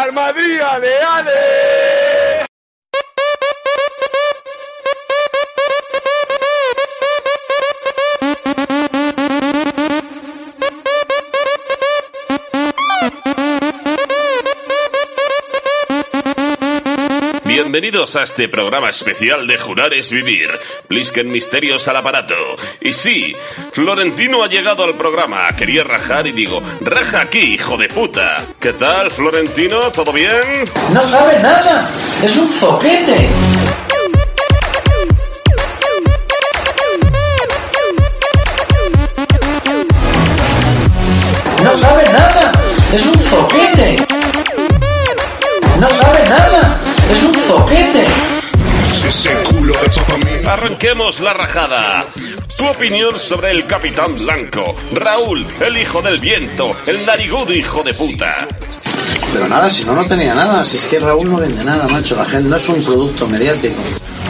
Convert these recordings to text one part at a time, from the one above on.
Real Madrid, ale, ale. Bienvenidos a este programa especial de Jurar es Vivir. Blisken misterios al aparato. Y sí, Florentino ha llegado al programa. Quería rajar y digo, raja aquí, hijo de puta. ¿Qué tal, Florentino? ¿Todo bien? No sabe nada. Es un foquete. No sabe nada. Es un foquete. No sabe nada. Es un foquete. Ese culo de papá. Arranquemos la rajada. Tu opinión sobre el capitán blanco, Raúl, el hijo del viento, el narigudo hijo de puta. Pero nada, si no, no tenía nada. Si es que Raúl no vende nada, macho. La gente no es un producto mediático.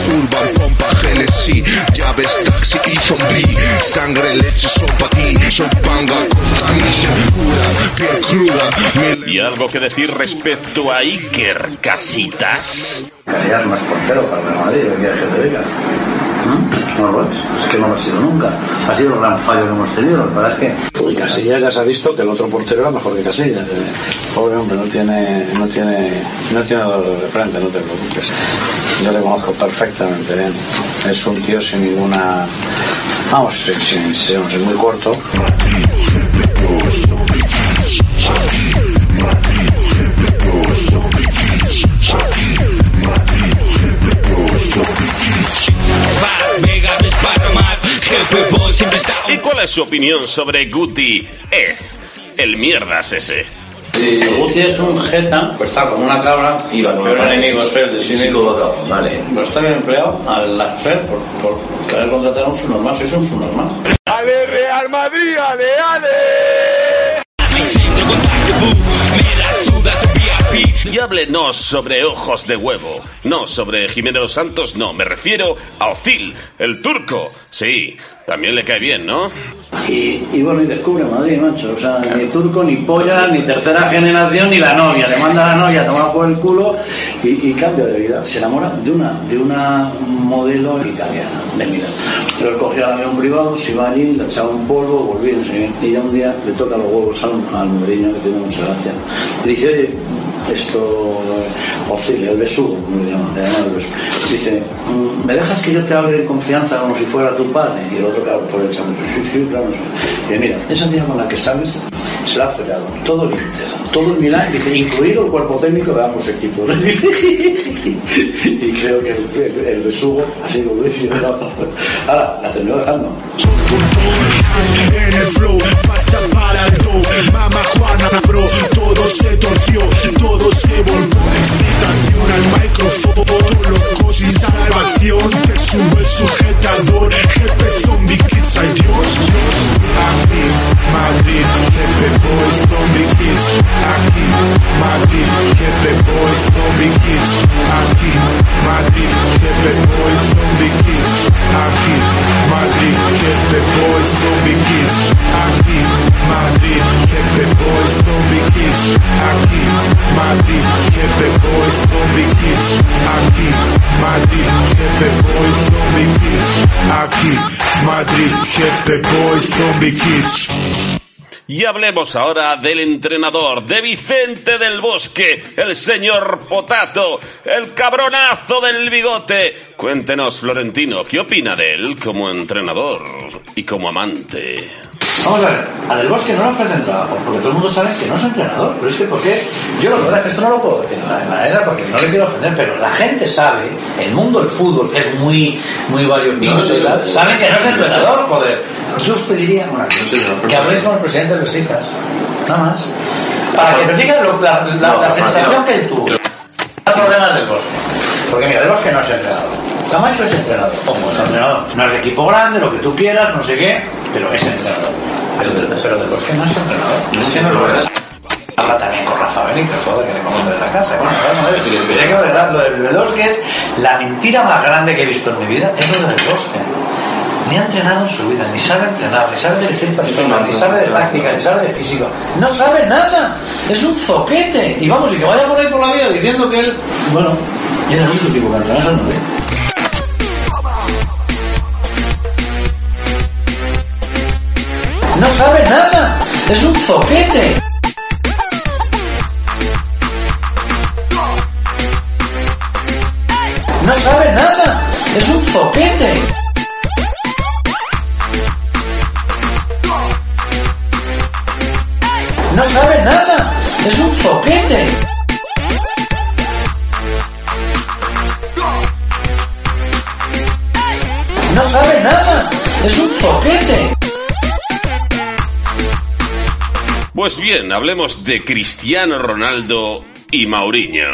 Urban, pompa, Genesis, llaves, taxi y zombie. Sangre, leche, son pa' ti. Son panga, costanilla, pura, piel cruda. ¿Y algo que decir respecto a Iker Casitas? No es portero para Madrid, ¿qué quieres que te diga? ¿Mm? No lo es, es que no lo ha sido nunca. Ha sido el gran fallo que hemos tenido. La verdad es que. Y Casillas ya se ha visto que el otro portero era mejor que Casillas. eh. Pobre hombre, no tiene, no tiene, no tiene dolor de frente, no te preocupes. Yo le conozco perfectamente bien. Es un tío sin ninguna, vamos, sin, sin- sin muy corto. ¿Y cuál es su opinión sobre Guti Ed? El mierdas ese. Si Guti es un jeta, pues está con una cabra y el peor enemigo es Fer del cine. Vale. Pero está bien empleado al Fer por, por querer contratar a un subnormal. Sois un subnormal. Ale Real Madrid, ale, ale. Y háblenos sobre ojos de huevo. No sobre Jimeno Santos, no. Me refiero a Ozil, el turco. Sí, también le cae bien, ¿no? Y, y bueno, y descubre Madrid, macho. O sea, ni turco, ni polla, ni tercera generación, ni la novia. Le manda a la novia a tomar por el culo y, y cambia de vida. Se enamora de una, de una modelo italiana, de mira. Pero él cogió el avión privado, se iba allí, le echaba un polvo, volvía, y ya un día le toca los huevos al, al que tiene mucha gracia. Le dice, oye, esto, eh, Ozil, el besugo. Dice, "Mm, ¿me dejas que yo te hable de confianza como si fuera tu padre? Y el otro, claro, por el chamo, sí, sí, claro. sí". Dice, mira, esa tía con la que sabes, se la ha fregado, todo el Inter, todo el Milán, dice, incluido el cuerpo técnico de ambos equipos. y creo que el, besugo, así como dice, ahora, la terminó dejando. En bro, todo se torció, todo se volvió. Excitación al micrófono, Madrid, jefe boys, zombie kids. Y hablemos ahora del entrenador, de Vicente del Bosque, el señor Potato, el cabronazo del bigote. Cuéntenos, Florentino, ¿qué opina de él como entrenador y como amante? Vamos a ver, a Del Bosque no le ofrecen trabajo, porque todo el mundo sabe que no es entrenador. Pero es que, ¿por qué? Yo la verdad es que esto no lo puedo decir en la, era porque no le quiero ofender, pero la gente sabe, el mundo del fútbol, que es muy, muy variopinto y tal, saben que no es entrenador, joder. Yo os pediría una cosa, que habléis con el presidente del Besiktas, nada más. Para que nos diga lo- la, la- la sensación que él tuvo. Los problemas del bosque. Porque mira, el bosque no es entrenador. Camacho es entrenador. ¿Cómo es entrenador? No es de equipo grande, lo que tú quieras, no sé qué, pero es entrenador. Pero del, pero del bosque no es entrenador. Es que no lo es. Habla también con Rafa Benítez, joder, que le conoce de la casa. Bueno, no es. Ya que de- lo del del bosque es la mentira más grande que he visto en mi vida, es lo del bosque. Ni ha entrenado en su vida, ni sabe entrenar, ni sabe dirigir personas, ni sabe de táctica, ni sabe de físico. No sabe nada. Es un zoquete. Y vamos, y que vaya por ahí por la vida diciendo que él. Bueno, y es el único tipo que entrena, eso no No sabe nada. Es un zoquete. No sabe nada. Es un zoquete. No sabe nada. Es un zoquete. No sabe nada. Es un zoquete. Pues bien, hablemos de Cristiano Ronaldo y Mauriño.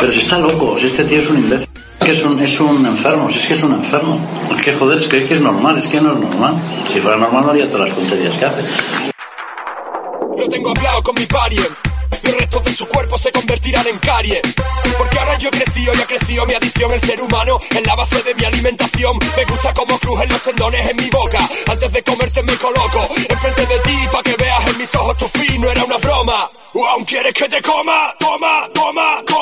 Pero si está loco, si este tío es un imbécil. Es que es un, es un enfermo, si es que es un enfermo. Es que joder, es que, es que es normal, es que no es normal. Si fuera normal no haría todas las tonterías que hace. Lo tengo hablado con mi pariente. Los restos de su cuerpo se convertirán en caries. Porque ahora yo he crecido y ha crecido mi adicción. El ser humano en la base de mi alimentación. Me gusta como crujen los tendones en mi boca. Antes de comerte me coloco enfrente de ti pa' que veas en mis ojos tu fin. No era una broma. Aún quieres que te coma. Toma, toma, co-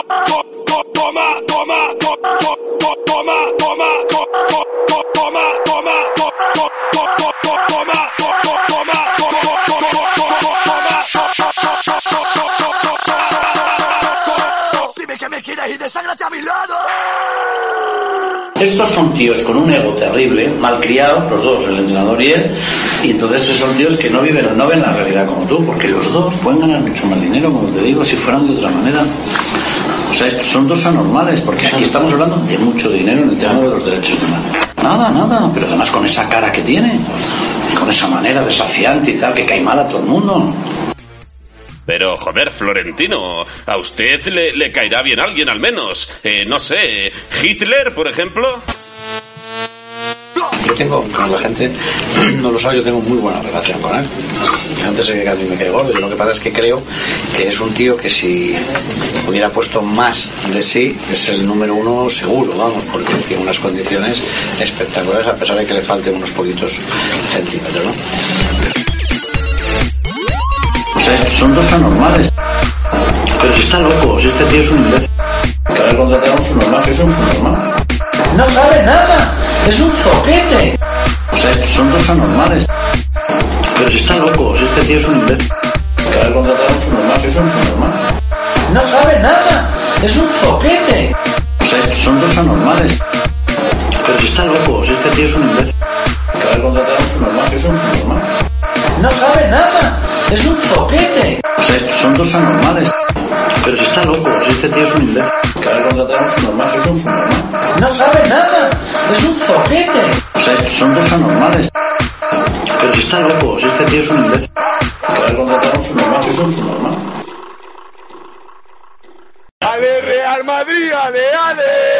y deságrate a mi lado. Estos son tíos con un ego terrible, malcriados, los dos, el entrenador y él, y entonces son tíos que no viven, no ven la realidad como tú, porque los dos pueden ganar mucho más dinero, como te digo, si fueran de otra manera. O sea, estos son dos anormales, porque aquí estamos hablando de mucho dinero en el tema de los derechos humanos. Nada, nada, pero además con esa cara que tiene, con esa manera desafiante y tal, que cae mal a todo el mundo. Pero, joder, Florentino, a usted le, le caerá bien alguien al menos. Eh, no sé, Hitler, por ejemplo. Yo tengo, con la gente, no lo sabe, yo tengo muy buena relación con él. Se cree que a mí me cae gordo. Yo lo que pasa es que creo que es un tío que si hubiera puesto más de sí, es el número uno seguro, vamos, porque tiene unas condiciones espectaculares a pesar de que le falten unos poquitos centímetros, ¿no? Sea, estos son dos anormales. Pero si está loco, si este tío es un imbécil. Que ahora contratamos un normal, que es un normal. No sabe nada. Es un zoquete. O sea, estos son dos anormales. Pero si está loco, si este tío es un imbécil. Que ahora contratamos un normal, que es un normal. No sabe nada. Es un zoquete. O sea, estos son dos anormales. Pero si está loco, si este tío es un imbécil. Que ahora contratamos un normal, que es un normal. No sabe nada. Es un zoquete. O sea, estos son dos anormales. Pero si está loco, si este tío es un imbécil. Que ahora contratamos un normal, que es un normal. No sabe nada. Es un zoquete. O sea, estos son dos anormales. Pero si está loco, si este tío es un imbécil. Que ahora contratamos un normal, que es un normal. Ale Real Madrid, ale, ale.